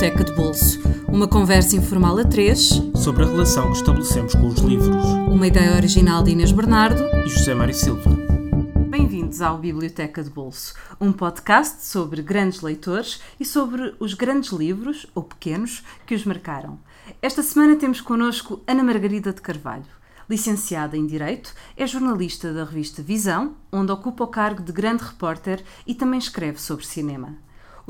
Biblioteca de Bolso. Uma conversa informal a três sobre a relação que estabelecemos com os livros. Uma ideia original de Inês Bernardo e José Mário Silva. Bem-vindos ao Biblioteca de Bolso, um podcast sobre grandes leitores e sobre os grandes livros, ou pequenos, que os marcaram. Esta semana temos connosco Ana Margarida de Carvalho. Licenciada em Direito, é jornalista da revista Visão, onde ocupa o cargo de grande repórter e também escreve sobre cinema.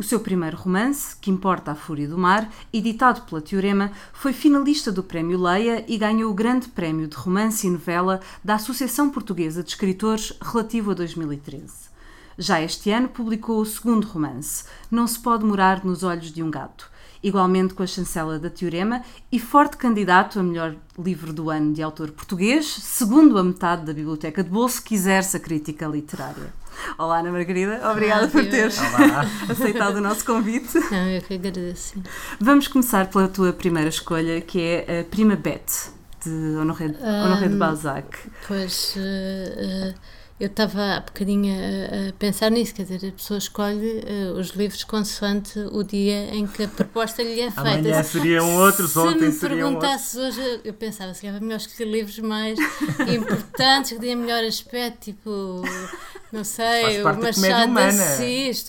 O seu primeiro romance, Que Importa a Fúria do Mar, editado pela Teorema, foi finalista do Prémio Leia e ganhou o Grande Prémio de Romance e Novela da Associação Portuguesa de Escritores relativo a 2013. Já este ano publicou o segundo romance, Não se pode morar nos olhos de um gato, igualmente com a chancela da Teorema e forte candidato a melhor livro do ano de autor português, segundo a metade da Biblioteca de Bolso que exerce a crítica literária. Olá, Ana Margarida, obrigada por teres aceitado o nosso convite. Não, eu que agradeço. Vamos começar pela tua primeira escolha, que é a Prima Bette, de Honoré, Honoré de Balzac. Pois. Uh, uh eu estava há bocadinho a, a, pensar nisso, quer dizer, a pessoa escolhe uh, os livros consoante o dia em que a proposta lhe é feita. Amanhã seriam outros, se ontem seriam outros. Se me perguntasse hoje, eu pensava, se era melhor escolher livros mais importantes, que têm melhor aspecto, tipo, não sei, o Machado de Assis.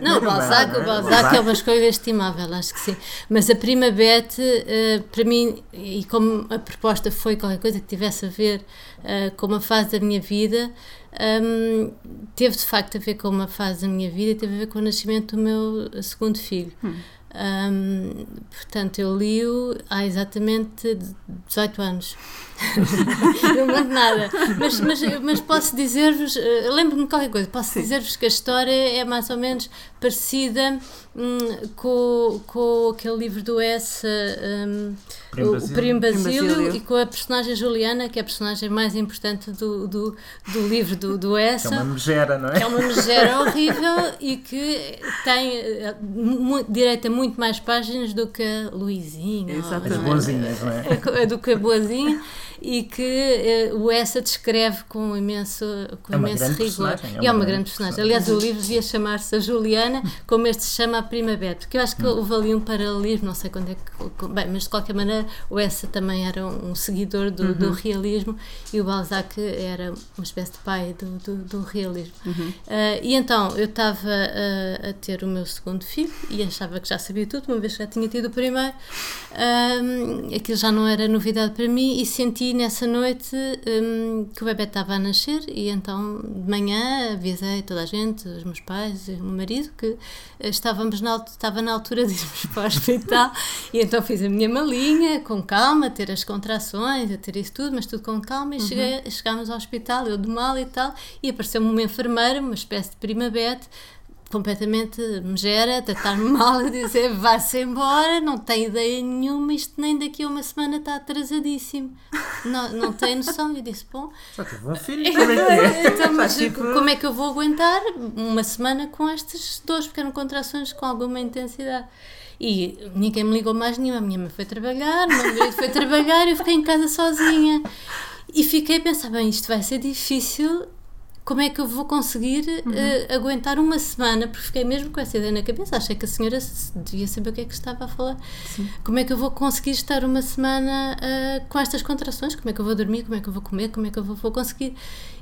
Não, o Balzac, o Balzac é uma escolha estimável, acho que sim. Mas a Prima Bete, uh, para mim, e como a proposta foi qualquer coisa que tivesse a ver uh, com uma fase da minha vida, um, teve de facto a ver com uma fase da minha vida e teve a ver com o nascimento do meu segundo filho. Hum. Um, portanto, eu li-o há exatamente 18 anos. Não lembro nada. Mas, mas, mas posso dizer-vos, uh, lembro-me de qualquer coisa, posso dizer-vos que a história é mais ou menos parecida hum, com, com aquele livro do S, um, o Primo Basílio, e com a personagem Juliana, que é a personagem mais importante do, do, do livro do, do S. É uma megera, não é? É uma megera horrível e que tem eh, direito a muito mais páginas do que a Luizinha. Exatamente. As boazinhas, não é? Do que a boazinha e que uh, o Essa descreve com imenso, com é imenso rigor. É e é uma grande personagem. Aliás, o livro devia chamar-se a Juliana, como este se chama a Primavera, porque eu acho que houve ali um paralelismo, não sei quando é que. Bem, mas de qualquer maneira, o Essa também era um seguidor do, uhum. do realismo e o Balzac era uma espécie de pai do, do, do realismo. Uhum. Uh, e então, eu estava uh, a ter o meu segundo filho e achava que já sabia tudo, uma vez que já tinha tido o primeiro. Uh, aquilo já não era novidade para mim e senti nessa noite um, que o bebê estava a nascer e então de manhã avisei toda a gente, os meus pais e o meu marido, que eh, estávamos na, estava na altura de irmos para o hospital e então fiz a minha malinha com calma, a ter as contrações, a ter isso tudo, mas tudo com calma e uhum. chegámos ao hospital, eu de mal e tal, e apareceu-me uma enfermeira, uma espécie de prima Completamente megera, tratar-me mal, a dizer vai-se embora, não tem ideia nenhuma, isto nem daqui a uma semana está atrasadíssimo. Não, não tem noção. Eu disse, bom. Só tive um filho, como é que é? Então, mas tipo... como é que eu vou aguentar uma semana com estas dores, porque eram contrações com alguma intensidade? E ninguém me ligou mais nenhuma. A minha mãe foi trabalhar, o meu marido foi trabalhar, eu fiquei em casa sozinha. E fiquei a pensar, bem, isto vai ser difícil como é que eu vou conseguir uhum. uh, aguentar uma semana, porque fiquei mesmo com essa ideia na cabeça, achei que a senhora devia saber o que é que estava a falar. Sim. Como é que eu vou conseguir estar uma semana uh, com estas contrações? Como é que eu vou dormir? Como é que eu vou comer? Como é que eu vou, vou conseguir?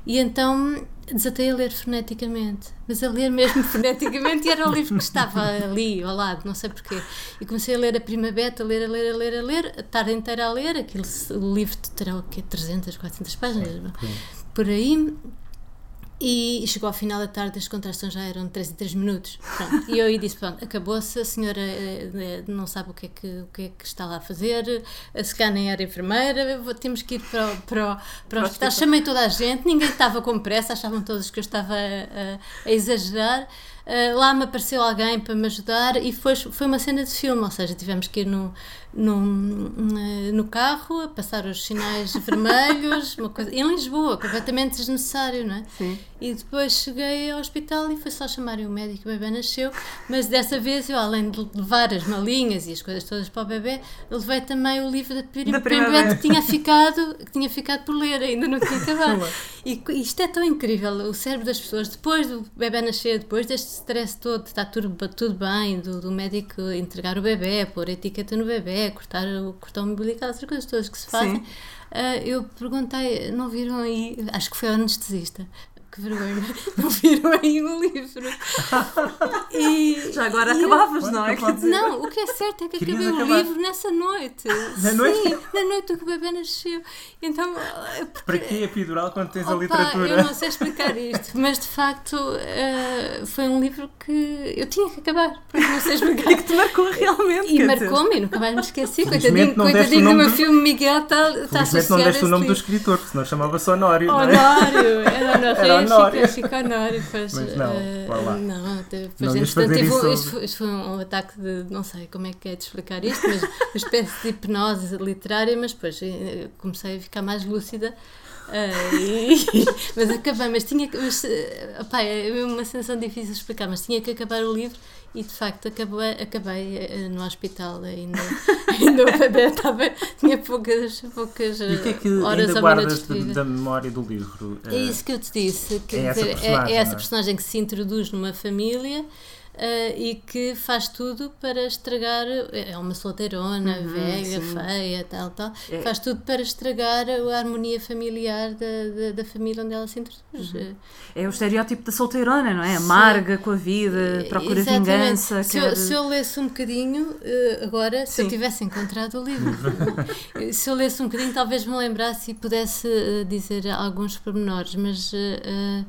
E então desatei a ler freneticamente, mas a ler mesmo freneticamente, e era o livro que estava ali ao lado, não sei porquê. E comecei a ler a Primavera, a ler, a ler, a ler, a ler, a tarde inteira a ler, aquilo, o livro terá o quê? 300, 400 páginas, sim, sim. por aí e chegou ao final da tarde, as contrações já eram 3 e 3 minutos. Pronto. E eu aí disse: Pronto, acabou-se, a senhora eh, não sabe o que, é que, o que é que está lá a fazer, a se cá nem era enfermeira, temos que ir para, o, para, para o hospital. Chamei toda a gente, ninguém estava com pressa, achavam todos que eu estava a, a, a exagerar. Uh, lá me apareceu alguém para me ajudar e foi, foi uma cena de filme, ou seja, tivemos que ir no, no, no carro a passar os sinais vermelhos, uma coisa, em Lisboa, completamente desnecessário, não é? Sim. E depois cheguei ao hospital e foi só chamarem o médico, o bebê nasceu, mas dessa vez eu, além de levar as malinhas e as coisas todas para o bebê, levei também o livro da, prim da primeira que tinha ficado, que tinha ficado por ler, ainda não tinha acabado. e isto é tão incrível, o cérebro das pessoas, depois do bebê nascer, depois destes stress todo, está tudo, tudo bem, do, do médico entregar o bebê, pôr a etiqueta no bebê, cortar o cortar o umbilical, essas coisas todas que se fazem. Ah, eu perguntei, não viram aí, acho que foi ao anestesista. Que vergonha, não viram aí o livro. E, Já agora e eu- acabavas, não é? Não o que é certo é que Querias acabei acabar. o livro nessa noite. Na noite? Sim, na noite que o bebê nasceu. Então, Para que epidural quando tens a Opa, literatura? eu não sei explicar isto, mas de facto eh, foi um livro que eu tinha que acabar, porque não sei explicar. que te marcou realmente. E marcou-me, e nunca mais me esqueci. Coitadinho, coitadinho o do meu filme Miguel está, Felizmente associado não a deste o esse nome do escritor, porque senão chamava-se Honório, não é? Honório, era Honório, Era Fica, fica Honório. Pois, Mas não, eh, vá lá. Não, depois, Não entretanto, tive isso isto, foi, isto foi um ataque de, não sei como é que é de explicar isto, mas uma espécie de hipnose literária, mas depois eh, comecei a ficar mais lúcida. eh, e- mas acabei, mas tinha que. Mas, opá, é uma sensação difícil de explicar, mas tinha que acabar o livro e de facto acabei, acabei eh, no hospital ainda. ainda estava, tinha poucas, poucas E que é que eh, horas ainda guardas de da memória do livro? É isso que eu te disse. É essa dizer, é, é essa é? personagem que se introduz numa família eh, e que faz tudo para estragar. É uma solteirona, velha, sim. feia, tal, tal. É. Faz tudo para estragar a harmonia familiar da, da, da família onde ela se introduz. Eh, É o estereótipo da solteirona, não é? Amarga com a vida, procura Exatamente. vingança. Se, quer- eu, se eu lesse um bocadinho, eh, agora, se eu Sim. tivesse encontrado o livro, se eu lesse um bocadinho, talvez me lembrasse e pudesse eh, dizer alguns pormenores, mas, eh,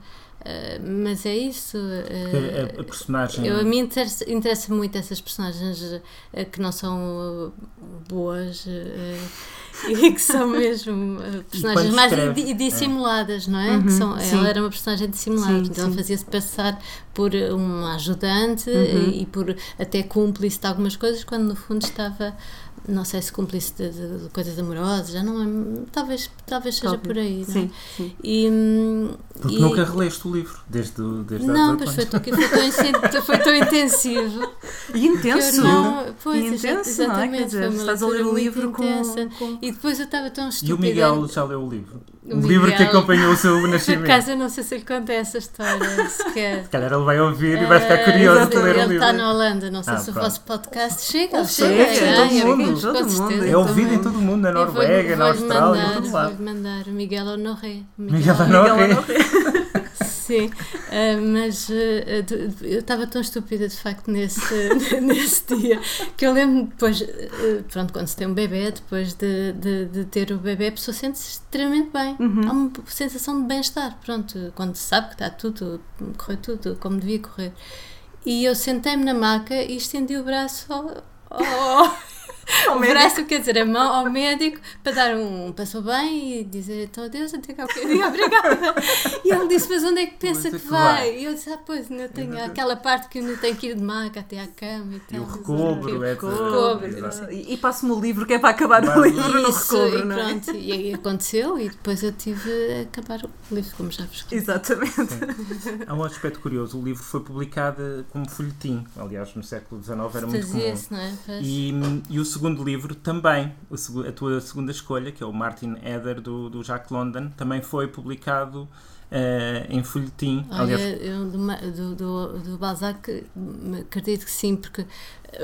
eh, mas é isso. eh, A, a personagem. eu, a mim interessa, interessa muito essas personagens eh, que não são boas e que são mesmo personagens mais escreve, di- dissimuladas, não é? Uhum, que são, ela era uma personagem dissimulada, Sim, portanto ela fazia-se passar por uma ajudante Uhum. e, e por até cúmplice de algumas coisas, quando no fundo estava. Não sei se cúmplice de, de- de coisas amorosas, já não é. Talvez, talvez seja Óbvio. por aí, não é? Sim, sim. E, Porque e- nunca releste o livro, desde, desde Não, 18 pois foi foi tão, foi tão intensivo. E intenso. não- pois, E intenso, exa- não é? exatamente, Quer dizer, estás a ler o livro com- com- E depois eu estava tão E estúpida. o Miguel já leu o livro? O, O livro que Miguel- acompanhou o seu Por nascimento. acaso eu não sei se ele conta essa história sequer. Se calhar ele vai ouvir e vai ficar Eh, curioso de ler o Ele livro. está na Holanda, não sei Ah, se o pronto. vosso podcast chega. Chega, chega, chega, ai, todo eu- mundo, com todo certeza, mundo. É ouvido em todo o mundo, na Eu vou- Noruega, na Austrália, mandar, em todo lado. Vou-lhe mandar Miguel Honoré. Miguel Miguel Honoré. Sim, ah, mas de- eu estava tão estúpida de facto nesse, nesse dia que eu lembro depois, pronto, quando se tem um bebê, depois de, de, de ter o bebê, a pessoa sente-se extremamente bem. Há uma sensação de bem-estar, pronto, quando se sabe que está tudo, correu tudo como devia correr. E eu sentei-me na maca e estendi o braço ao. ao- o médico. braço, quer dizer, a mão ao médico para dar um passou bem e dizer então adeus, até cá bocadinho, obrigada. E ele disse, mas onde é que pensa é que que vai? vai? E eu disse, ah, pois, ainda tenho aquela parte que eu ainda tenho que ir de maca até à cama e tal. E o não recobro, etc. recobro. E, e passo-me o livro que é para acabar Vai o o livro no Isso, recobro, e não é? pronto, e aí aconteceu e depois eu tive a acabar o livro, como já vos contei. Exatamente. Há um aspecto curioso, o livro foi publicado como folhetim, aliás, no século XIX era muito comum. Fazia-se, não é? Pois. E, e o segundo livro também, a tua segunda escolha, que é o Martin Eder do, do Jack London, também foi publicado eh, em folhetim. Olha, eu do, do, do, Balzac hum, acredito que sim, porque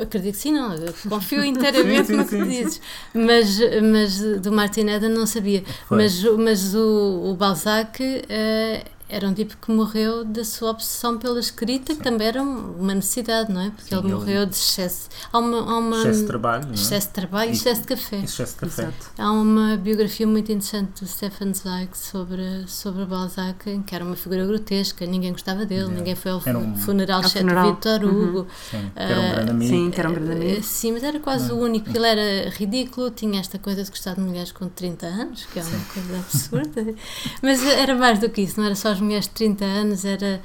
acredito que sim, não, eu confio inteiramente Sim, sim, no que sim. dizes. Mas, mas do Martin Eden não sabia. Foi. Mas, o- mas o, o Balzac eh, era um tipo que morreu da sua obsessão pela escrita, que também era uma necessidade, não é? Porque Sim, ele ele- morreu de excesso. Há uma, há uma excesso de trabalho, não é? excesso de trabalho e excesso de café. Excesso de café. Exato. Há uma biografia muito interessante do Stefan Zweig sobre, sobre Balzac, em que era uma figura grotesca, ninguém gostava dele, Yeah. ninguém foi ao um- funeral Ao exceto funeral. Victor Hugo. Sim, que era um Ah, grande amigo. Sim, que era um grande amigo. Sim, mas era quase o único. Ele era ridículo, tinha esta coisa de gostar de mulheres com 30 anos, que é uma coisa absurda. mas era mais do que isso, não era só mulheres de 30 anos, era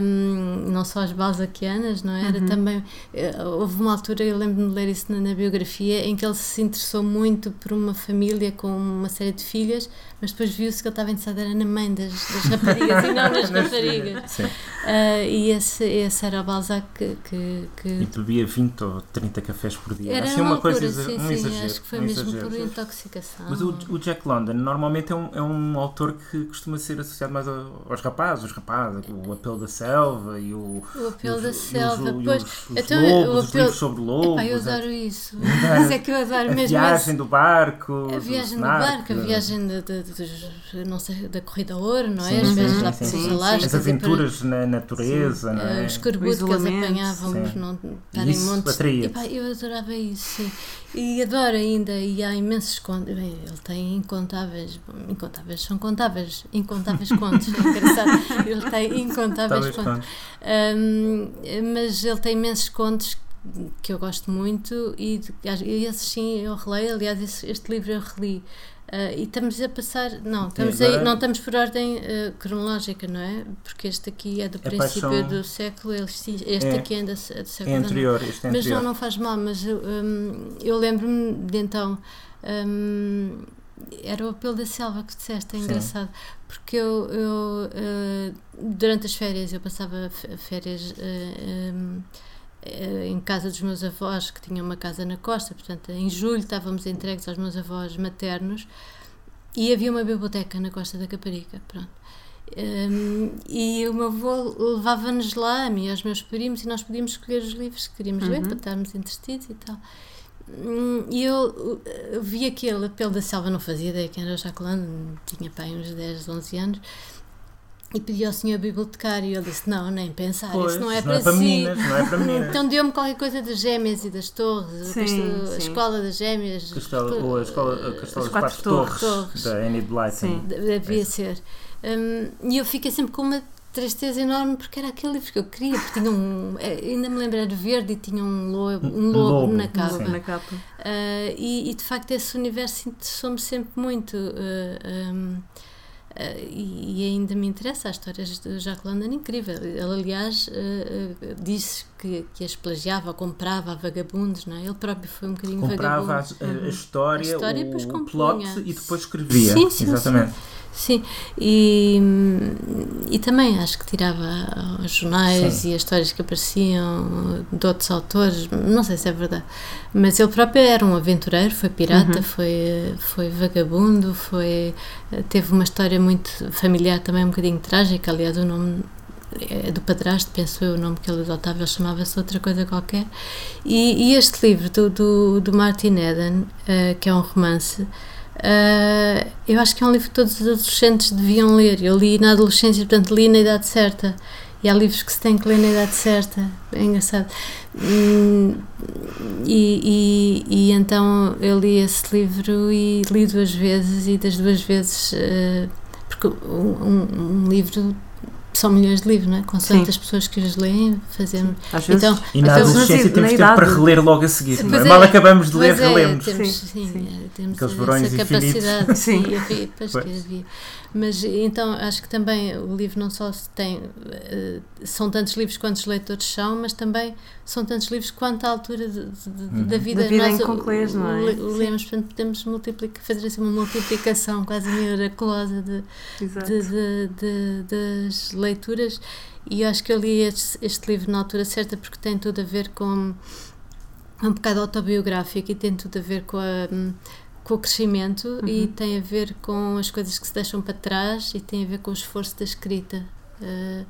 hum, não só as balzaquianas, não é? era? também. eh, houve uma altura, eu lembro-me de ler isso na, na biografia, em que ele se interessou muito por uma família com uma série de filhas, mas depois viu-se que ele estava interessado era na mãe das, das raparigas e não nas raparigas. Sim. Uh, e esse, esse era o Balzac que. que, que... E bebia 20 ou 30 cafés por dia. Era assim, uma, uma coisa, loucura, sim, um sim, exagero. acho que foi um mesmo exagero. por intoxicação. Mas o, o Jack London normalmente é um, é um autor que costuma ser associado mais ao- aos rapazes, os rapazes, o apelo da selva e o. O apelo os- da os- selva, pois. os, os Então, lobos, o os apelo- livros sobre lobos. Epá, eu a- adoro isso. Mas é que eu adoro a mesmo viagem esse- do barco. A viagem do barco, a viagem de, de- não sei, da corrida a ouro, não é? Sim, As sim, viagens sim, lá sim, sim. Alascas. As e aventuras na natureza, para- não é? Os escorbuto O que eles apanhavam por sim. não estarem montes. atraía-te. Epá, Eu adorava isso, sim. E adoro ainda, e há imensos contos. Bem, ele tem incontáveis, incontáveis, são contáveis, incontáveis contos, é engraçado. Ele tem incontáveis Talvez contos. Um, mas ele tem imensos contos que eu gosto muito e, e esses sim eu releio. Aliás, esse- este livro eu reli. Uh, e estamos a passar, não, estamos agora- aí, não estamos por ordem uh, cronológica, não é? Porque este aqui é do É princípio paixão- do século, este, este É. aqui é do, é do século É anterior, este é Mas anterior. não, não faz mal, mas eu, hum, eu lembro-me de então. hum, era o apelo da selva que disseste, é Sim. engraçado, porque eu, eu, eh, durante as férias eu passava férias eh, em casa dos meus avós, que tinham uma casa na costa, portanto em julho estávamos entregues aos meus avós maternos e havia uma biblioteca na costa da Caparica, pronto. Hum, e o meu avô levava-nos lá, a mim e aos meus primos, e nós podíamos escolher os livros que queríamos ler Uhum. para estarmos entretidos e tal. Hum, E eu uh, vi aquele apelo da selva, não fazia ideia quem era o Jacques London, tinha pai uns 10, 11 anos, e pedi ao senhor bibliotecário, e ele disse: Não, nem pensar, Pois, isso não é isso para, si. meninas, não é para meninas. Então deu-me qualquer coisa das gêmeas e das torres, Sim, castelo- a sim. escola das gêmeas. Castelo, ou a escola, a Castelo As das Quatro Quatro, Torres, Torres. da Annie Blyton. Sim. Devia É. ser. Hum, e eu fiquei sempre com uma tristeza enorme porque era aquele livro que eu queria, porque tinha um. eh, Ainda me lembro, era verde e tinha um lobo, um Um lobo, lobo, na sim. capa. Na capa. Ah, e, e, de facto esse universo interessou-me sempre muito. ah, hum, ah, e, ainda me interessa as histórias do Jacques London, incrível. Ele, aliás, ah, ah, disse que, que as plagiava, ou comprava a vagabundos, não é? Ele próprio foi um bocadinho Comprava vagabundo. a- a história, A história o plot e depois escrevia. Sim, sim, Exatamente. Sim, e, e também acho que tirava aos jornais Sim. e as histórias que apareciam de outros autores, não sei se é verdade, mas ele próprio era um aventureiro, foi pirata, Uhum. foi, foi vagabundo, foi, teve uma história muito familiar também um bocadinho trágica, aliás o nome do padrasto, penso eu, o nome que ele adotava, ele chamava-se outra coisa qualquer. E, e este livro do, do, do Martin Eden, eh, que é um romance, eh, eu acho que é um livro que todos os adolescentes deviam ler. Eu li na adolescência, portanto li na idade certa. E há livros que se tem que ler na idade certa. É engraçado. Hum, E, e, e então eu li esse livro e li duas vezes, e das duas vezes. eh, porque um, um- um livro são milhões de livros, não é? Com tantas pessoas que os leem, fazemos. Às vezes. Então, E na Então, adolescência na temos tempo idade- para reler logo a seguir. Sim. não é? Mal é, acabamos de ler, é, relemos. temos, Sim, sim, sim. é, temos Aqueles essa verões infinitos. capacidade. Sim. Sim, havia, pois Pois. que havia. Mas então acho que também o livro não só se tem. eh, são tantos livros quantos leitores são, mas também são tantos livros quanto à altura de- de- de- da vida. Da vida em Nós que concluís, não é? le- Lemos, portanto, podemos multiplicar, fazer assim uma multiplicação quase miraculosa de, de, de- de- das leituras e acho que eu li este, este livro na altura certa porque tem tudo a ver com é um bocado autobiográfico e tem tudo a ver com a com o crescimento e tem a ver com as coisas que se deixam para trás e tem a ver com o esforço da escrita Uh,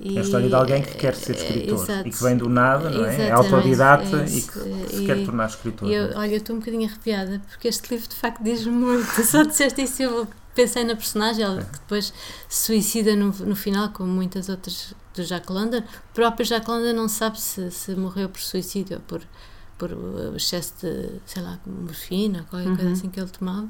e- É a história de alguém que quer ser eh, escritor exato. e que vem do nada, não é? É autodidata é e que se E- quer tornar escritor. e eu, olha, eu estou um bocadinho arrepiada porque este livro de facto diz muito. Só disseste isso eu pensei na personagem, ela que depois se suicida no, no final, como muitas outras do Jack London. O próprio Jack London não sabe se, se morreu por suicídio ou por, por uh, excesso de, sei lá, morfina, qualquer coisa Uhum. assim que ele tomava.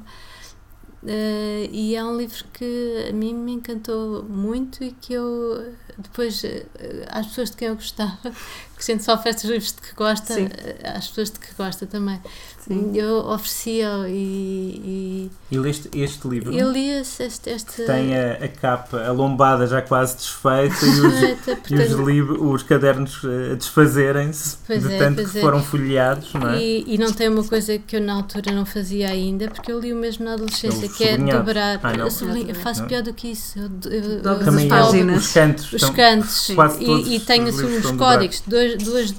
Uh, e é um livro que a mim me encantou muito e que eu depois eh, às pessoas de quem eu gostava, que a gente só oferece os livros de que gosta, Sim. eh, às pessoas de que gosta também. Sim. Eu oferecia e, E leste este livro? e eu li este. este, Tem a, a capa, a lombada já quase desfeita e os, e os, livros, os cadernos eh, a desfazerem-se Pois de é, tanto pois que é. foram folheados, não é? E, e não tem uma coisa que eu na altura não fazia ainda, porque eu li o mesmo na adolescência, É que é dobrar. Ah, eu, sublinho- eu faço Não. pior do que isso. Eu, eu, eu Também páginas. os cantos. Os estão- cantos quase todos e, e tenho os assim uns códigos. Dois, duas,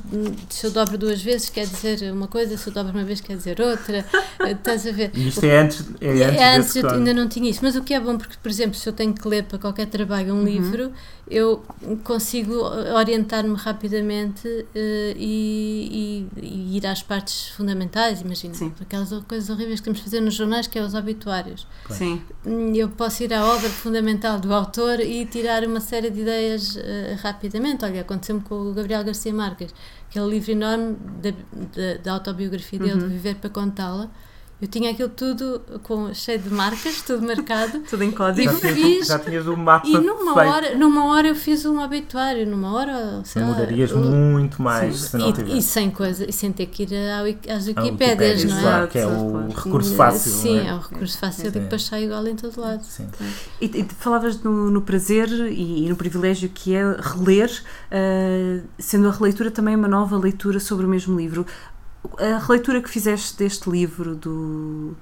se eu dobro duas vezes quer dizer uma coisa, se eu dobro uma vez quer dizer outra. Estás a ver? E isto é antes, é antes, É, antes eu ainda não tinha isso, mas o que é bom, porque, por exemplo, se eu tenho que ler para qualquer trabalho Uhum. um livro, eu consigo orientar-me rapidamente eh, e, e- e ir às partes fundamentais. Imagina, Sim. aquelas coisas horríveis que temos de fazer nos jornais, que é os obituários. Sim. Hum, Eu posso ir à obra fundamental do autor e tirar uma série de ideias eh, rapidamente. Olha, aconteceu-me com o Gabriel Garcia Marques, aquele livro enorme da, da, da autobiografia dele, Uhum. de Viver para Contá-la. Eu tinha aquilo tudo com, cheio de marcas, tudo marcado. Tudo em Já código. tinhas, fiz- já tinhas o mapa E numa feito. hora, numa hora eu fiz um obituário, numa hora, sei lá. Demorarias eu- muito mais Sim. se não e, tivesse. e sem coisa, e sem ter que ir às Wikipédias, não é? claro, que é Exato, o recurso fácil, Sim, não é? é o recurso fácil e Sim. depois sai igual em todo lado. Sim. E, e falavas no, no prazer e, e no privilégio que é reler, ah, sendo a releitura também uma nova leitura sobre o mesmo livro. A releitura que fizeste deste livro do,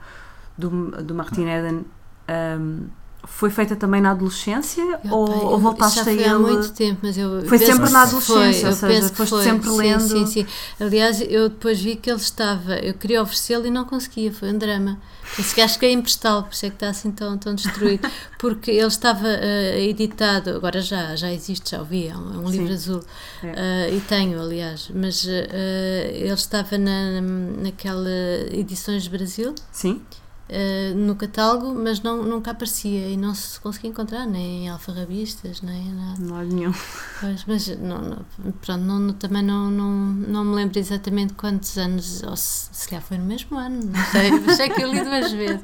do, do Martin Eden ahm, foi feita também na adolescência Eu, ou, pá, ou eu- voltaste já a foi ele? há muito tempo, mas eu Foi sempre que na foi, adolescência, eu ou seja, penso que foste foi. sempre sim, lendo. Sim, sim. Aliás, eu depois vi que ele estava, eu queria oferecê-lo e não conseguia, foi um drama. Esse gajo cheguei a emprestá-lo, por isso é que está assim tão, tão destruído, porque ele estava eh, editado, agora já, já existe, já o vi, é um, é um livro azul, É. eh, e tenho, aliás, mas eh, ele estava na, naquela Edições Brasil, Sim? Eh, no catálogo, mas não, nunca aparecia e não se conseguia encontrar, nem em alfarrabistas, nem em nada. Não há nenhum. Pois, mas não, não- pronto, não, não- também não, não, não me lembro exatamente quantos anos, ou se, se calhar foi no mesmo ano, não sei, mas sei que eu li duas vezes.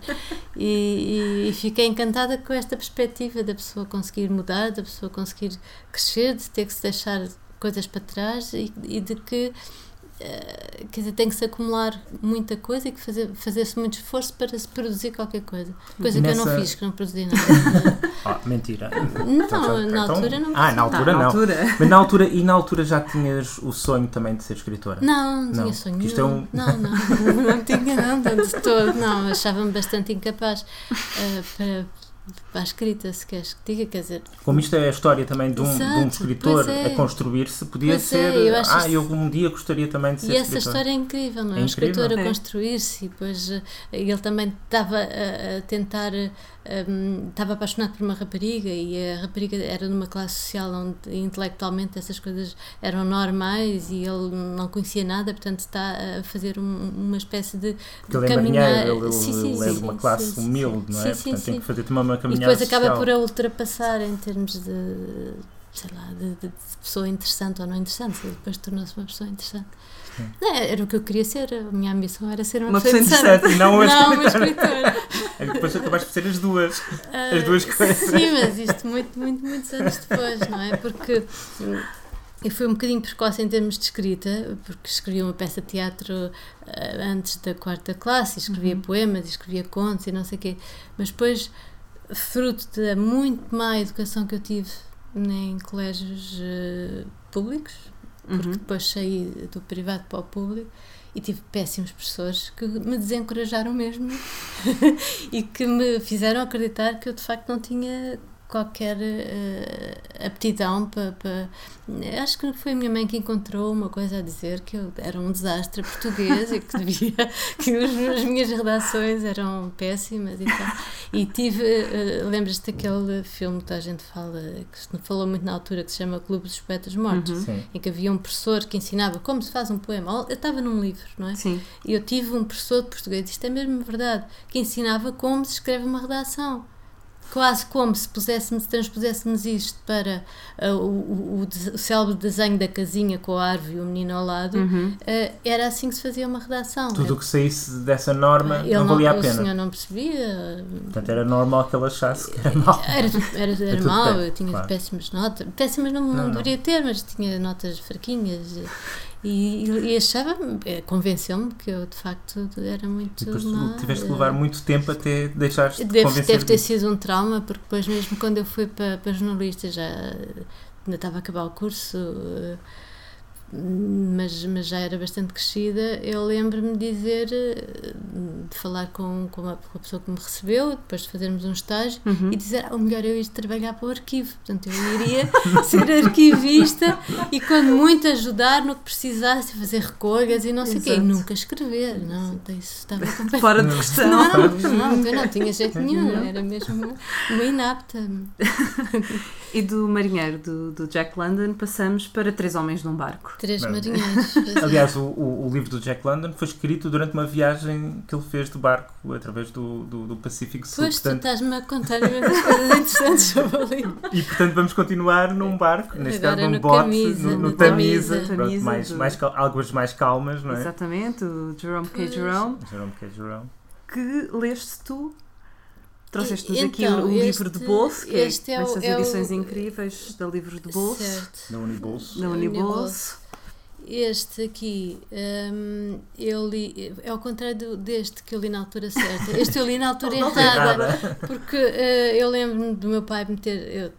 E, e- e fiquei encantada com esta perspectiva da pessoa conseguir mudar, da pessoa conseguir crescer, de ter que se deixar coisas para trás e, e de que. Eh, Quer dizer, tem que se acumular muita coisa e que fazer, fazer-se muito esforço para se produzir qualquer coisa. Coisa que eu não Nessa- fiz, que não produzi nada. Ah, mentira. Não, Então, na então- altura não Ah, na altura Ah, na não. altura. Mas na altura, e na altura já tinhas o sonho também de ser escritora? Não, não Não, tinha sonho isto é nenhum. um- Não, não, não tinha nada de todo. Não, achava-me bastante incapaz eh, para, para a escrita, se queres que diga, quer dizer, Como isto é a história também de um, de um Exato, escritor é. a construir-se, podia Pois é, ser. eu acho ah, isso- eu um dia gostaria também de ser E essa escritor. história é incrível, não é? É um escritor a É. construir-se e depois eh, ele também estava a, a tentar, eh, um, estava apaixonado por uma rapariga e a rapariga era numa classe social onde intelectualmente essas coisas eram normais e ele não conhecia nada, portanto está a fazer um- uma espécie de Porque ele é caminhar. marinheiro, ele, Sim, sim, ele é de sim, uma sim, classe sim, humilde, não é? sim, sim, Portanto, tem sim. que fazer também uma caminhada depois acaba por a ultrapassar em termos de, sei lá, de, de- de pessoa interessante ou não interessante. Depois tornou-se uma pessoa interessante. Não, era o que eu queria ser, a minha ambição era ser uma, Uma pessoa pessoa interessante. interessante não uma não escritora. É depois acabaste por ser as duas. Ah, As duas coisas. Sim, mas isto muito, muito, muitos anos depois, não é? Porque eu fui um bocadinho precoce em termos de escrita, porque escrevia uma peça de teatro ah, antes da quarta classe, escrevia poemas, e escrevia contos e não sei o quê. Mas depois, fruto da muito má educação que eu tive em colégios eh, públicos, porque Uhum. depois saí do privado para o público e tive péssimos professores que me desencorajaram mesmo e que me fizeram acreditar que eu de facto não tinha qualquer eh, aptidão para, para- Acho que foi a minha mãe que encontrou uma coisa a dizer que eu era um desastre português e que devia. que os- as minhas redações eram péssimas e tal. E tive. eh, Lembras-te daquele filme que a gente fala, que se falou muito na altura, que se chama Clube dos Poetas Mortos? Uhum. Em que havia um professor que ensinava como se faz um poema. Eu estava num livro, não é? Sim. E eu tive um professor de português, isto é mesmo verdade, que ensinava como se escreve uma redação. Quase como se puséssemos, transpuséssemos isto para uh, o, o, o, célebre desenho da casinha com a árvore e o menino ao lado, Uhum. uh, era assim que se fazia uma redação. Tudo o que saísse dessa norma Ele não valia a O pena. senhor não percebia. Portanto, era normal que ele achasse que era mau. Era, era, era mau, bem, eu tinha claro. péssimas notas. Péssimas não, não, Não, não. deveria ter, mas tinha notas fraquinhas. E, e, achava, eh, convenceu-me que eu de facto era muito depois má. tiveste de eh, levar muito tempo até deixares de Deve, convencer deve ter sido um trauma, porque depois mesmo quando eu fui para, para jornalista já ainda estava a acabar o curso, eh, mas, mas já era bastante crescida. Eu lembro-me dizer, eh, de falar com, com, a, com a pessoa que me recebeu, depois de fazermos um estágio, Uhum. e dizer, ah, o melhor é eu ir trabalhar para o arquivo. Portanto, eu iria ser arquivista e quando muito ajudar no que precisasse, fazer recolhas e não sei o quê. E nunca escrever, não, isso estava completamente Fora de questão. não, não, eu não tinha jeito nenhum, era mesmo uma, uma inapta. E do marinheiro do, do Jack London passamos para Três Homens num Barco. Três Não. marinheiros. Aliás, o, o, o livro do Jack London foi escrito durante uma viagem que ele fez de barco através do, do, do Pacífico Sul. Pois tu Portanto, estás-me a contar imensas coisas interessantes sobre o livro. e portanto vamos continuar num barco, neste Agora caso num no bote, Camisa, no, no no Tamisa, Tamisa. pronto, Tamisa mais, do- mais, águas mais calmas, não é? Exatamente, o Jerome K. Jerome, Jerome K. Jerome. que leste tu. Trouxeste-nos E- aqui então, o livro de bolso, que é é o- estas é o- edições incríveis da livro de bolso, Certo. Da Unibolso. da Unibolso. Este aqui, hum, eu li, é ao contrário do- deste que eu li na altura certa. Este eu li na altura errada. Porque eh, eu lembro-me do meu pai me ter. eu-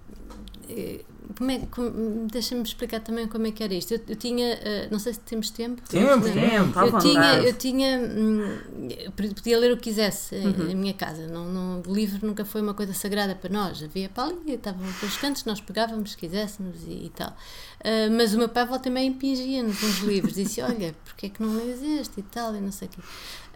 eh, como é, Deixa-me explicar também como é que era isto. Eu, eu tinha. eh, não sei se temos tempo. Não. tempo. à Eu tinha, eu tinha hum, podia ler o que quisesse Uhum. em minha casa. Não, não, o livro nunca foi uma coisa sagrada para nós. Havia para ali, estavam pelos cantos, nós pegávamos se quiséssemos e, e tal. Ah, mas o meu pai volta meia impingia-nos uns livros, disse: Olha, porque é que não lês este e tal, e não sei o quê.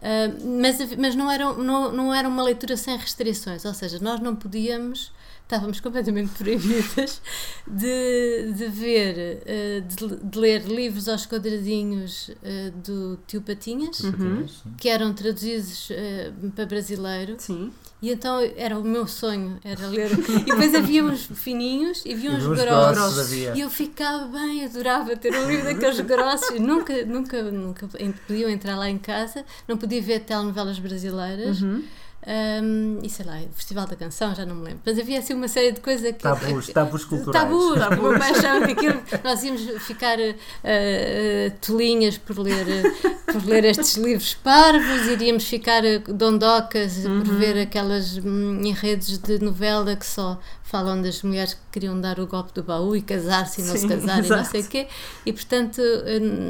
Ah, mas mas não, era, não, não era uma leitura sem restrições, ou seja, nós não podíamos, estávamos completamente proibidas de, de ver, ah, de, de ler livros aos quadradinhos ah, do tio Patinhas, Uhum. que eram traduzidos ah, para brasileiro, Sim. e então era o meu sonho, era ler. E depois havia uns fininhos e havia E uns uns grossos. grossos havia. E eu ficava bem, adorava ter um livro daqueles grossos. E Nunca, nunca, nunca podiam entrar lá em casa, não podia ver telenovelas brasileiras. Uhum. Um, e sei lá, o Festival da Canção, já não me lembro. Mas havia assim uma série de coisas que. Tabus, tabus culturais. Tabus, porque o meu pai achava que aquilo, nós íamos ficar uh, uh, tolinhas por ler, uh, por ler estes livros parvos, iríamos ficar dondocas por ver aquelas hum, enredos de novela que só falam das mulheres que queriam dar o golpe do baú e casar-se e não se Sim, casarem, não exato. sei o quê, e portanto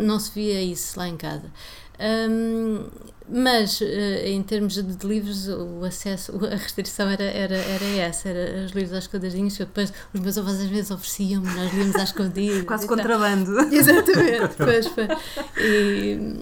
não se via isso lá em casa. Hum, mas eh, em termos de, livros, o acesso, a restrição era, era, era essa, era os livros aos quadradinhos que eu depois os meus avós às vezes ofereciam-me, nós líamos às escondidas. Quase e tal. contrabando. Exatamente, foi. E,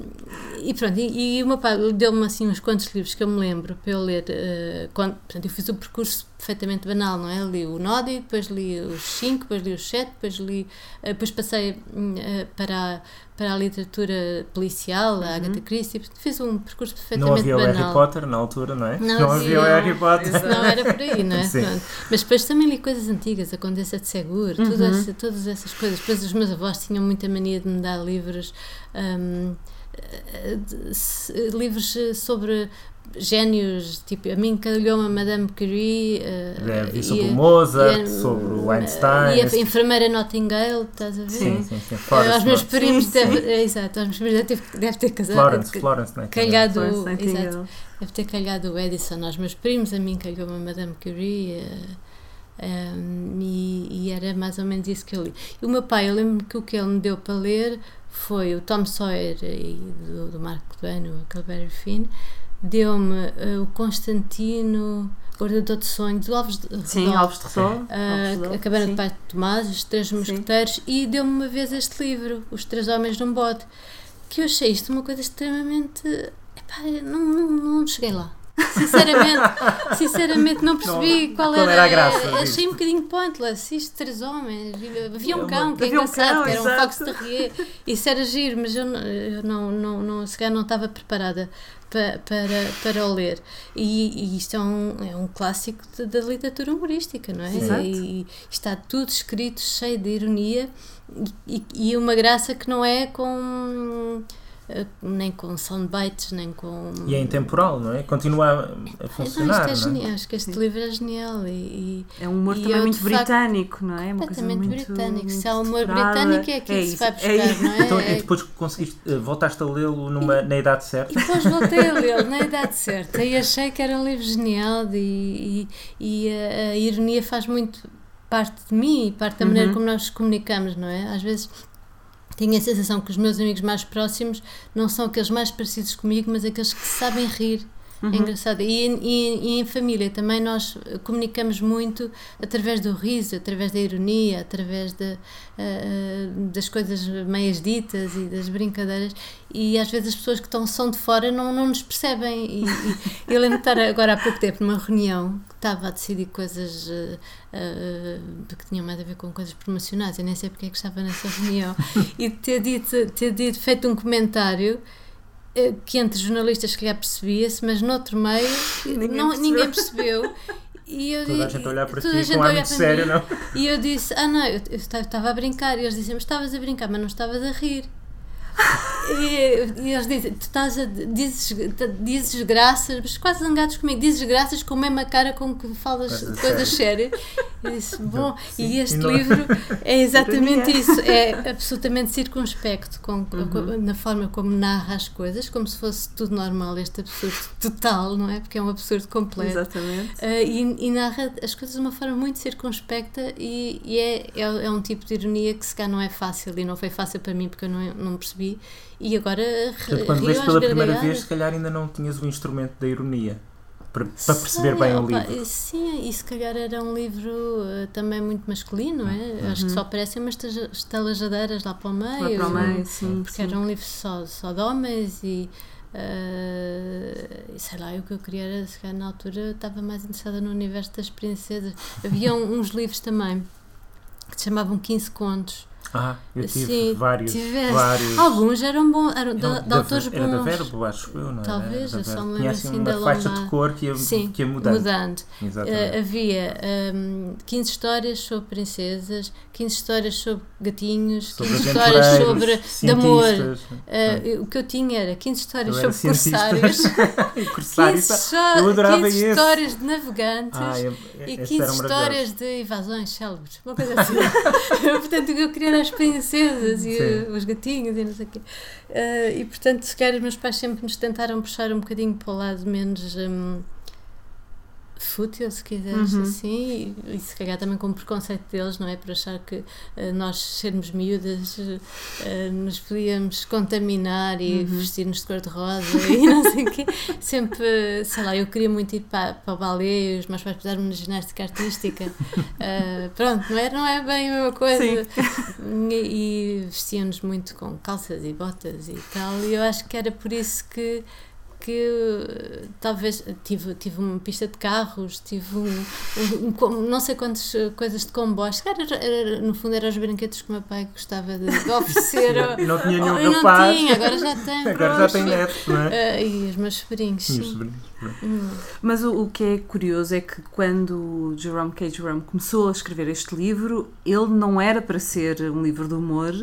e pronto, e, e o meu pai deu-me assim uns quantos livros que eu me lembro para eu ler. eh, quando, portanto, eu fiz o percurso perfeitamente banal, não é? Li o Nodi, depois li os 5, depois li os 7, depois li. eh, depois passei hum, eh, para, a- para a literatura policial, a Agatha Christie, fiz um percurso Não perfeitamente havia o banal. Harry Potter na altura, não é? Não havia o havia. Harry Potter. Não era por aí, não é? Mas depois também li coisas antigas, a Condessa de Seguro, tudo Uhum. essa- todas essas coisas. Depois os meus avós tinham muita mania de me dar livros, hum, eh, livros sobre génios, tipo, a mim calhou-me a Madame Curie. eh, É, vi e sobre a- o Mozart, e sobre o Einstein. E a enfermeira Nottingale, estás a ver? Sim, sim, sim. Eh, Florence, aos meus primos Sim, deve, sim. é, exato, aos meus primos deve ter, deve ter casado Florence, Florence, não é? calhado, Florence exato. Deve ter calhado o Edison aos meus primos, a mim calhou a Madame Curie eh, em, e, e era mais ou menos isso que eu li. E o meu pai, eu lembro que o que ele me deu para ler foi o Tom Sawyer e do, do Marco Twain, o Calvary Finn, deu-me eh, o Constantino, Guardador de Sonhos, o Alves de Sim, Rodolfo, Alves de ah, Alves de a Cabana Sim. de Pai de Tomás, Os Três Mosqueteiros, e deu-me uma vez este livro, Os Três Homens num Bote, que eu achei isto uma coisa extremamente. Epá, não, não, não cheguei lá. Sinceramente, sinceramente não percebi Não, qual, qual era, era a graça Achei disto? um bocadinho pointless. Isto, três homens. Havia um cão, que é um engraçado, cão, que era um exato. fox terrier. Isso era giro, mas eu, não- eu não, não, não, se calhar não estava preparada para, para, para o ler. E, e isto é um, é um clássico da literatura humorística, não é? Exato. E está tudo escrito cheio de ironia e, e uma graça que não é com. Eh, Nem com soundbites, nem com. E é intemporal, não é? Continua a, a Não, funcionar. isto é não é? genial, acho que este livro é genial e, e É um humor E também eu, muito de facto, britânico, não é? Uma coisa completamente muito, britânico. Se muito há humor britânico é aquilo que se isso, vai buscar, isso. não é? Então, É- e depois conseguiste, eh, voltaste a lê-lo numa- na idade certa? E depois voltei a lê-lo na idade certa e achei que era um livro genial e, e, e a, a ironia faz muito parte de mim e parte da maneira Uhum. como nós nos comunicamos, não é? Às vezes tenho a sensação que os meus amigos mais próximos não são aqueles mais parecidos comigo, mas aqueles que sabem rir. Uhum. É engraçado. E, em- e- e em família também nós comunicamos muito através do riso, através da ironia, através da, eh, eh, das coisas meias ditas e das brincadeiras. E às vezes as pessoas que estão são de fora não, não nos percebem. E, e eu lembro de estar agora há pouco tempo numa reunião estava a decidir coisas eh, eh, que tinham mais a ver com coisas promocionais. Eu nem sei porque é que estava nessa reunião. e ter dito, ter dito, feito um comentário eh, que entre jornalistas se calhar percebia-se, mas noutro meio Ninguém não, percebeu. ninguém percebeu. E eu Toda a gente a olhar para ti gente com a ar olhar muito para sério, mim. não? E eu disse: Ah, não, eu, estava a brincar. E eles diziam: Mas estavas a brincar, mas não estavas a rir. E, e eles dizem: Tu estás a. Dizes, dizes graças, mas quase zangados comigo, dizes graças com a mesma cara com que falas Coisas de coisas sérias. Eu disse: Bom, Sim, e este e livro é exatamente Ironia. isso. É absolutamente circunspecto com, com- na forma como narra as coisas, como se fosse tudo normal, este absurdo total, não é? Porque é um absurdo completo. Exatamente. Uh, e, e narra as coisas de uma forma muito circunspecta e, e é, é, é um tipo de ironia que se calhar não é fácil e não foi fácil para mim porque eu não, não percebi e agora Portanto, quando às pela primeira vez, se calhar ainda não tinhas o instrumento da ironia para, para perceber Sei, bem o opa, livro. Sim, e se calhar era um livro uh, também muito masculino, não é? Acho que só aparecem umas estalajadeiras lá para o meio. Lá para o um- meio, sim. porque sim. era um livro só, só de homens e, e sei lá, o que eu queria era, se calhar na altura estava mais interessada no universo das princesas. Havia uns livros também que se chamavam 15 contos. Ah, eu tive Sim, vários. tiveste. vários. Alguns eram bons, eram de, de autores era da bons. Verbo, acho eu, não é? Talvez, eu só me lembro assim uma da faixa longa- de cor que ia, Sim, que ia mudando. mudando. Exatamente. Eh, havia ehm, 15 histórias sobre princesas, 15 histórias sobre gatinhos, Sobre 15 histórias sobre de amor. Eh, o que eu tinha era 15 histórias Eu sobre corsários, Corsário, 15, isso- eu adorava 15 esse. histórias de navegantes Ah, eu- e esse 15 era maravilhoso. histórias de evasões célebres, uma coisa assim. portanto, o que eu queria as princesas e Sim. eh, os gatinhos e não sei o quê. Eh, e portanto, se calhar os meus pais sempre nos tentaram puxar um bocadinho para o lado menos. hum, fútil, se quiseres, Uhum. assim, e, e se calhar também com o preconceito deles, não é? Por achar que eh, nós, sermos miúdas, eh, nos podíamos contaminar e Uhum. vestir-nos de cor-de-rosa e não sei o quê. Sempre, sei lá, eu queria muito ir para, para o balé, os meus pais puseram-me na ginástica artística. Eh, pronto, não é, não é bem a mesma coisa. E, e vestiam-nos muito com calças e botas e tal, e eu acho que era por isso que que talvez tive, tive uma pista de carros, tive um, um- um não sei quantas coisas de comboios, era, era- no fundo eram os brinquedos que o meu pai gostava de, de oferecer. E não tinha nenhum não rapaz. tinha, agora já tem. Agora já tem netos, não é? Eh, e os meus sobrinhos, os sobrinhos. Hum. Mas o, o que é curioso é que quando Jerome K. Jerome começou a escrever este livro, ele não era para ser um livro de humor,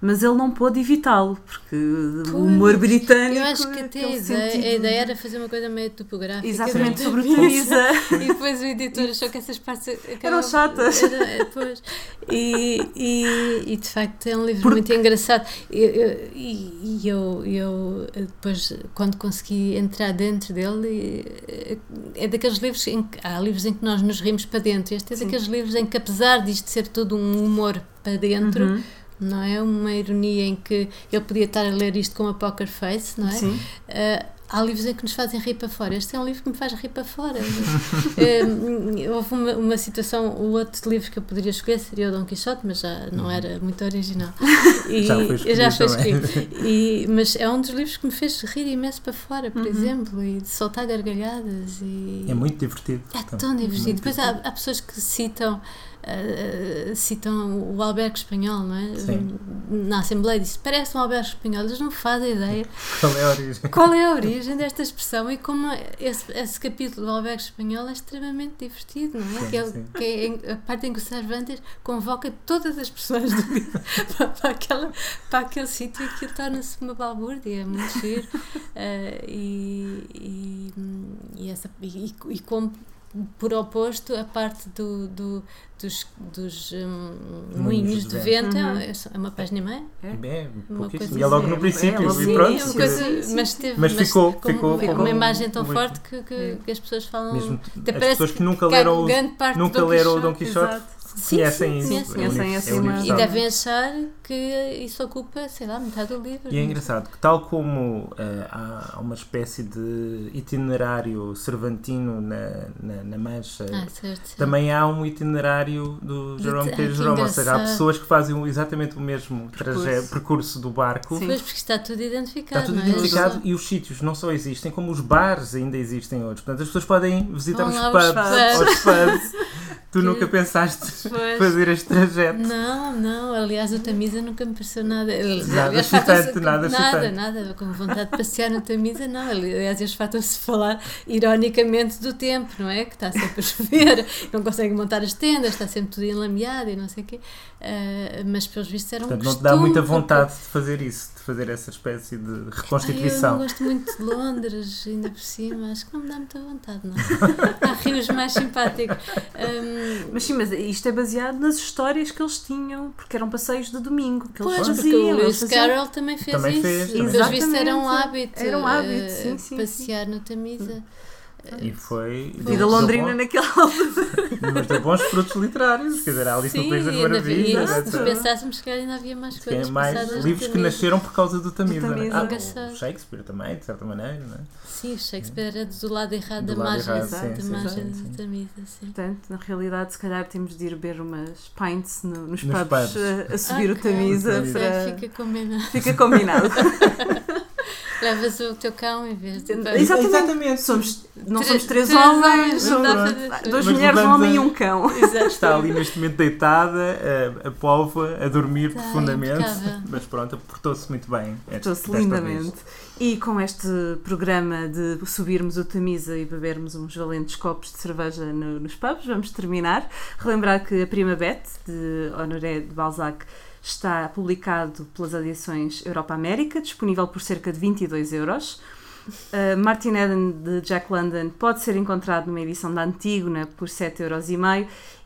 mas ele não pôde evitá-lo, porque o humor britânico. Eu acho que até a ideia, sentido- a ideia era fazer uma coisa meio topográfica. Exatamente, da sobre. Teresa. E depois o editor achou que essas partes acabavam- chatas. Era, é, pois. E, e, e de facto é um livro Por- muito engraçado. Eu- eu- E e eu, eu depois, quando consegui entrar dentro dele, é daqueles livros em que há livros em que nós nos rimos para dentro. Este é Sim. daqueles livros em que, apesar disto ser tudo um humor para dentro, Uhum. não é? Uma ironia em que ele podia estar a ler isto com uma poker face, não é? Sim. Uh, há livros em que nos fazem rir para fora. Este é um livro que me faz rir para fora. uh, houve uma, uma situação, o outro livro que eu poderia escolher seria o Dom Quixote, mas já não Uhum. era muito original. E, Já foi escolhido já foi escrito. E, mas é um dos livros que me fez rir imenso para fora, por Uhum. exemplo, e de soltar gargalhadas. E... É muito divertido. É Então, tão divertido. muito Depois há, há pessoas que citam, citam o albergue espanhol, não é? Sim. Na Assembleia diz parece um albergue espanhol, eles não fazem ideia Qual é a origem? qual é a origem desta expressão e como esse, esse capítulo do albergue espanhol é extremamente divertido, não é? Sim, que é, sim. que é a parte em que o Cervantes convoca todas as pessoas do livro para, para, aquela, para aquele sítio e aquilo torna-se uma balbúrdia, é muito giro. Ah, e, e, e, essa, e, e como por oposto, a parte do, do- dos, dos hum, moinhos de vento Uhum. é, é uma página e meia. É, Uma pouquíssimo. coisa E é logo assim, no é, princípio. é logo e no pronto, Sim, uma coisa, sim, sim. mas teve Mas ficou- com- ficou com uma imagem tão um forte que, que, É. que as pessoas falam. mesmo até as pessoas que nunca que há leram, o- nunca leram o Dom Quixote. Quixote Exato. Sim, conhecem sim, sim, é é E devem achar que isso ocupa, sei lá, metade do livro. E é engraçado que, tal como eh, há uma espécie de itinerário cervantino na, na, na Mancha, Ah, certo, certo. também há um itinerário do Jerome Ah, K. que Jerome. Ou seja, há pessoas que fazem exatamente o mesmo Percurso. traje- percurso do barco. Sim. Pois, porque está tudo identificado. Está tudo é? identificado Só- e os sítios não só existem, como os bares ainda existem outros. Portanto, as pessoas podem visitar Vão os pubs. Os pubs. tu Que- nunca pensaste Pois. fazer este trajeto. Não, não, aliás, o Tamisa nunca me pareceu nada. Nada aliás, excitante, fartam-se- nada Nada, nada, com vontade de passear no Tamisa, não. Aliás, eles fartam-se falar ironicamente do tempo, não é? Que está sempre a chover, não conseguem montar as tendas, está sempre tudo enlameado e não sei o quê. Ah, mas, pelos vistos, era um Portanto, não te costume. dá muita porque- vontade de fazer isso, de fazer essa espécie de Ai, eu não reconstituição. gosto muito de Londres, ainda por cima, acho que não me dá muita vontade, não. Há rios mais simpáticos. Ahm, Mas sim, mas isto é baseado nas histórias que eles tinham, porque eram passeios de domingo que eles Pois, porque faziam. o eles Lewis faziam- Carroll também fez Também isso. fez, também Pelos vistos era um hábito. Era um hábito, eh, sim, sim, Passear no Tamisa. E foi. Vida londrina naquela altura. Mas deu bons frutos literários. Quer dizer, há Alice no País das Maravilhas. se pensássemos, se calhar ainda havia mais Que coisas é mais livros que nasceram por causa do Tamisa. Tamisa. Ah, o Shakespeare também, de certa maneira. Não é? Sim, o Shakespeare era do lado errado Do da lado margem, do Tamisa, sim. Portanto, na realidade, se calhar temos de ir beber umas pints no- nos, Nos pubs, pubs. A, subir o Ok. Tamisa para... Fica combinado. Fica combinado. Levas o teu cão em vez de. Exatamente. Exatamente. Somos, não somos três três homens, homens, somos duas mulheres, um homem e a- um cão. Exato. Está ali neste momento deitada, a, a polva, a dormir Está profundamente. impecável. Mas pronto, portou-se muito bem. desta lindamente. vez. E com este programa de subirmos o Tamisa e bebermos uns valentes copos de cerveja no- nos pubs, vamos terminar. Relembrar que a Prima Bet, de Honoré de Balzac, está publicado pelas edições Europa América, disponível por cerca de 22 euros. Uh, Martin Eden de Jack London pode ser encontrado numa edição da Antígona por 7,5 euros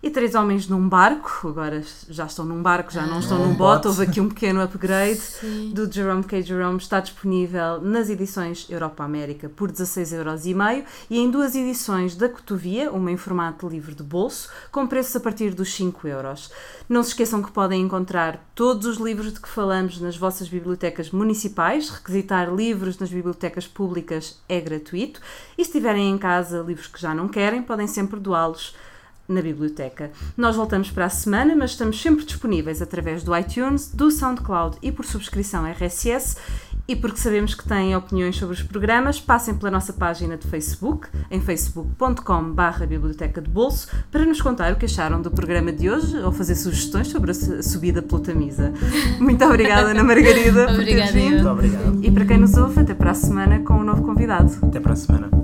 e Três Homens num Barco, agora já estão num barco, já não Ah. estão num Num bote, houve aqui um pequeno upgrade Sim. do Jerome K. Jerome está disponível nas edições Europa América por 16,5€ e em duas edições da Cotovia, uma em formato livre de bolso, com preços a partir dos 5€. euros. Não se esqueçam que podem encontrar todos os livros de que falamos nas vossas bibliotecas municipais. Requisitar livros nas bibliotecas públicas é gratuito e se tiverem em casa livros que já não querem, podem sempre doá-los na biblioteca. Nós voltamos para a semana, mas estamos sempre disponíveis através do iTunes, do SoundCloud e por subscrição RSS. E porque sabemos que têm opiniões sobre os programas, passem pela nossa página de Facebook, em facebook.com.br Biblioteca de Bolso, para nos contar o que acharam do programa de hoje ou fazer sugestões sobre a su- subida pela Tamisa. Muito obrigada, Ana Margarida, por teres Obrigada, vindo. Muito obrigado. E para quem nos ouve, até para a semana com um novo convidado. Até para a semana.